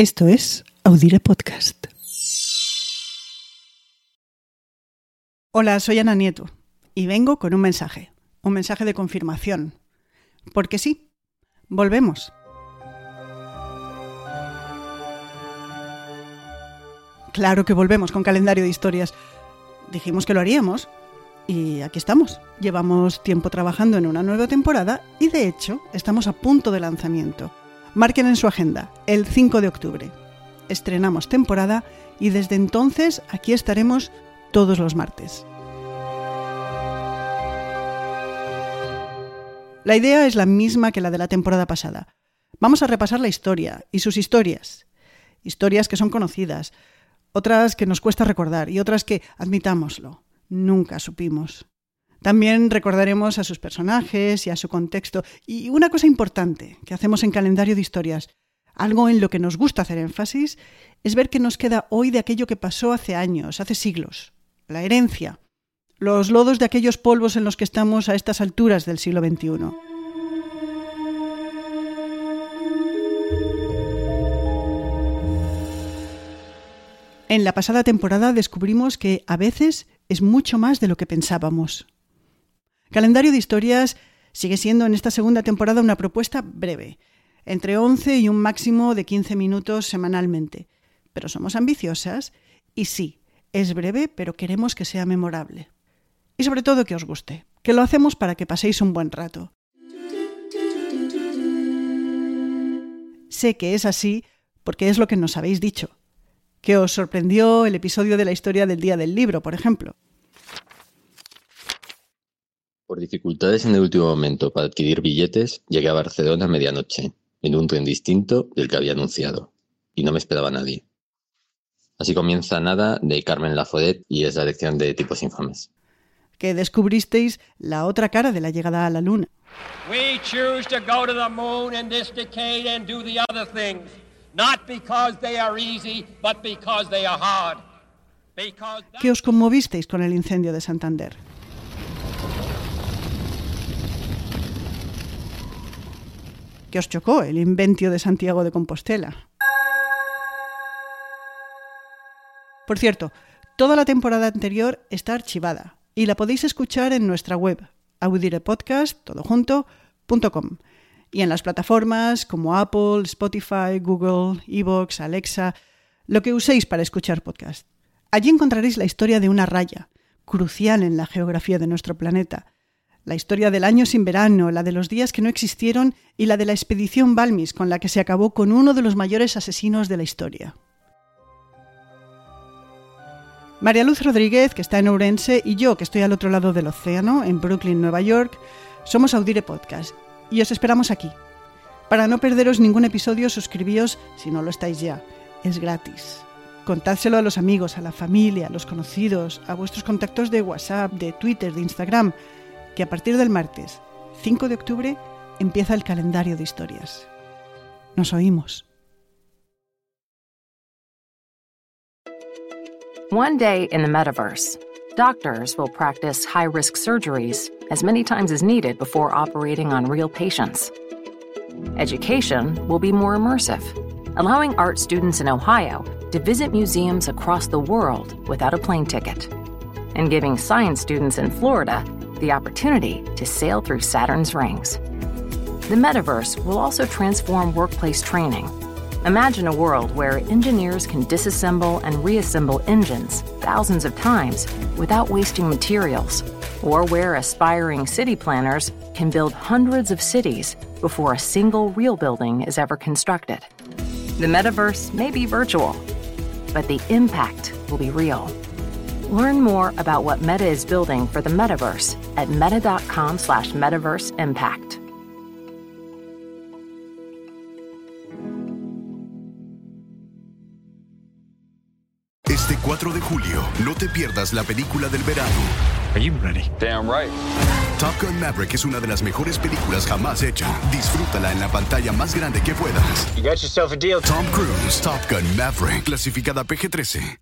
Esto es Audire Podcast. Hola, soy Ana Nieto y vengo con un mensaje, un mensaje de confirmación. Porque sí, volvemos. Claro que volvemos con calendario de historias. Dijimos que lo haríamos y aquí estamos. Llevamos tiempo trabajando en una nueva temporada y de hecho estamos a punto de lanzamiento. Marquen en su agenda el 5 de octubre. Estrenamos temporada y desde entonces aquí estaremos todos los martes. La idea es la misma que la de la temporada pasada. Vamos a repasar la historia y sus historias. Historias que son conocidas, otras que nos cuesta recordar y otras que, admitámoslo, nunca supimos. También recordaremos a sus personajes y a su contexto. Y una cosa importante que hacemos en calendario de historias, algo en lo que nos gusta hacer énfasis, es ver qué nos queda hoy de aquello que pasó hace años, hace siglos. La herencia, los lodos de aquellos polvos en los que estamos a estas alturas del siglo XXI. En la pasada temporada descubrimos que a veces es mucho más de lo que pensábamos. Calendario de historias sigue siendo en esta segunda temporada una propuesta breve, entre 11 y un máximo de 15 minutos semanalmente. Pero somos ambiciosas y sí, es breve, pero queremos que sea memorable. Y sobre todo que os guste, que lo hacemos para que paséis un buen rato. Sé que es así porque es lo que nos habéis dicho. Que os sorprendió el episodio de la historia del Día del Libro, por ejemplo. Por dificultades en el último momento para adquirir billetes, llegué a Barcelona a medianoche, en un tren distinto del que había anunciado, y no me esperaba nadie. Así comienza Nada de Carmen Laforet y es la lección de Tipos Infames. Que descubristeis la otra cara de la llegada a la luna. We choose to go to the moon in this decade and do the other things, not because they are easy, but because they are hard. Because Que os conmovisteis con el incendio de Santander. Que os chocó el inventio de Santiago de Compostela. Por cierto, toda la temporada anterior está archivada y la podéis escuchar en nuestra web, audirepodcast.com y en las plataformas como Apple, Spotify, Google, Evox, Alexa, lo que uséis para escuchar podcast. Allí encontraréis la historia de una raya, crucial en la geografía de nuestro planeta. La historia del año sin verano, la de los días que no existieron y la de la expedición Balmis con la que se acabó con uno de los mayores asesinos de la historia. María Luz Rodríguez, que está en Ourense, y yo, que estoy al otro lado del océano, en Brooklyn, Nueva York, somos Audire Podcast y os esperamos aquí. Para no perderos ningún episodio, suscribíos si no lo estáis ya. Es gratis. Contádselo a los amigos, a la familia, a los conocidos, a vuestros contactos de WhatsApp, de Twitter, de Instagram, que a partir del martes 5 de octubre empieza el calendario de historias. Nos oímos. One day in the metaverse, doctors will practice high risk surgeries as many times as needed before operating on real patients. Education will be more immersive, allowing art students in Ohio to visit museums across the world without a plane ticket, and giving science students in Florida the opportunity to sail through Saturn's rings. The metaverse will also transform workplace training. Imagine a world where engineers can disassemble and reassemble engines thousands of times without wasting materials, or where aspiring city planners can build hundreds of cities before a single real building is ever constructed. The metaverse may be virtual, but the impact will be real. Learn more about what Meta is building for the metaverse at meta.com slash metaverse impact. Este 4 de julio, no te pierdas la película del verano. Are you ready? Damn right. Top Gun Maverick es una de las mejores películas jamás hecha. Disfrútala en la pantalla más grande que puedas. You got yourself a deal. Tom Cruise, Top Gun Maverick, clasificada PG-13.